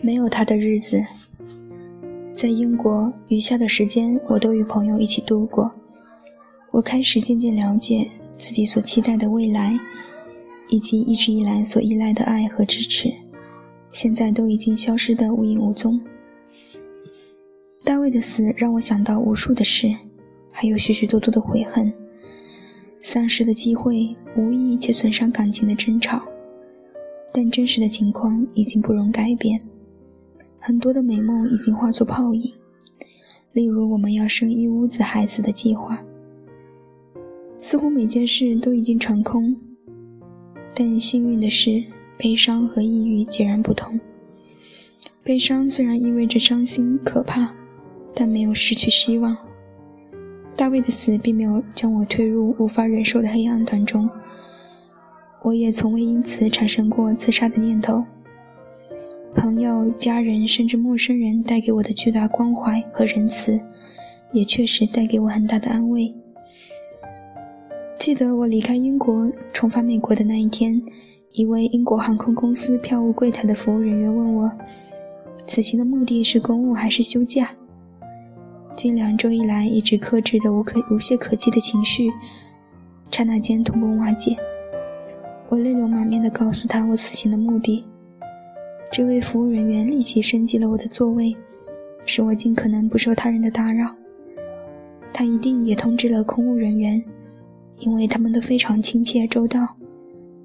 没有他的日子，在英国余下的时间，我都与朋友一起度过。我开始渐渐了解自己所期待的未来，以及一直以来所依赖的爱和支持，现在都已经消失得无影无踪。大卫的死让我想到无数的事，还有许许多多的悔恨，丧失的机会，无意且损伤感情的争吵。但真实的情况已经不容改变。很多的美梦已经化作泡影，例如我们要生一屋子孩子的计划，似乎每件事都已经成空。但幸运的是，悲伤和抑郁截然不同。悲伤虽然意味着伤心可怕，但没有失去希望。大卫的死并没有将我推入无法忍受的黑暗当中，我也从未因此产生过自杀的念头。朋友、家人，甚至陌生人带给我的巨大关怀和仁慈，也确实带给我很大的安慰。记得我离开英国重返美国的那一天，一位英国航空公司票务柜台的服务人员问我：“此行的目的是公务还是休假？”近两周以来一直克制的无可无懈可击的情绪，刹那间土崩瓦解。我泪流满面地告诉他我此行的目的。这位服务人员立即升级了我的座位，使我尽可能不受他人的打扰。他一定也通知了空务人员，因为他们都非常亲切周到，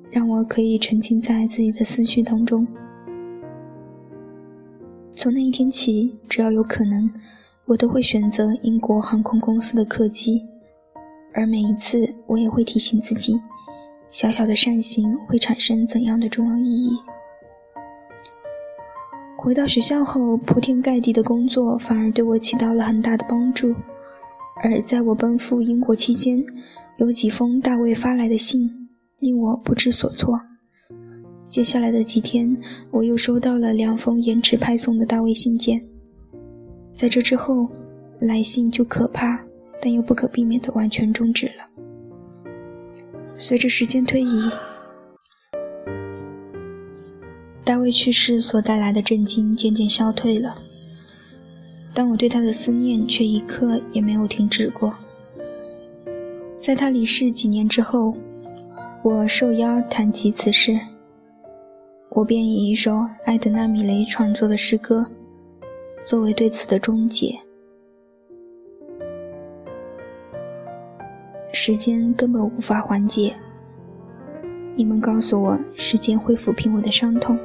让我可以沉浸在自己的思绪当中。从那一天起，只要有可能，我都会选择英国航空公司的客机，而每一次，我也会提醒自己，小小的善行会产生怎样的重要意义。回到学校后，铺天盖地的工作反而对我起到了很大的帮助。而在我奔赴英国期间，有几封大卫发来的信令我不知所措。接下来的几天，我又收到了两封延迟派送的大卫信件。在这之后，来信就可怕，但又不可避免地完全终止了。随着时间推移。大卫去世所带来的震惊渐渐消退了，但我对他的思念却一刻也没有停止过。在他离世几年之后，我受邀谈及此事，我便以一首艾德纳·米雷创作的诗歌作为对此的终结。时间根本无法缓解，你们告诉我，时间会抚平我的伤痛。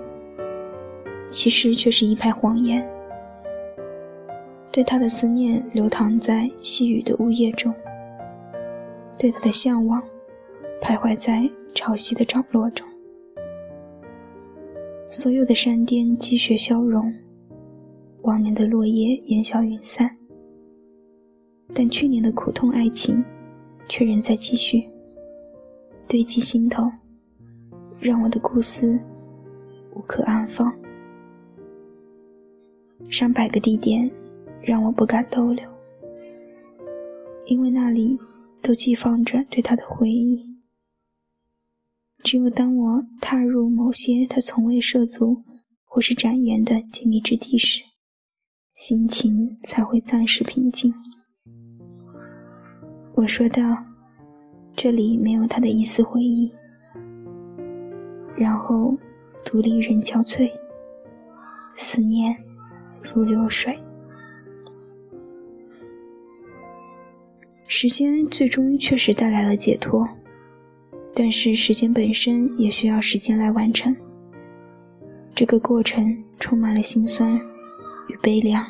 其实却是一派谎言。对他的思念流淌在细雨的呜咽中，对他的向往徘徊在潮汐的涨落中。所有的山巅积雪消融，往年的落叶烟消云散，但去年的苦痛爱情却仍在继续堆积心头，让我的故思无可安放。上百个地点，让我不敢逗留，因为那里都寄放着对他的回忆。只有当我踏入某些他从未涉足或是展言的静谧之地时，心情才会暂时平静。我说道：“这里没有他的一丝回忆。”然后，独立人憔悴，思念。如流水，时间最终确实带来了解脱，但是时间本身也需要时间来完成。这个过程充满了心酸与悲凉。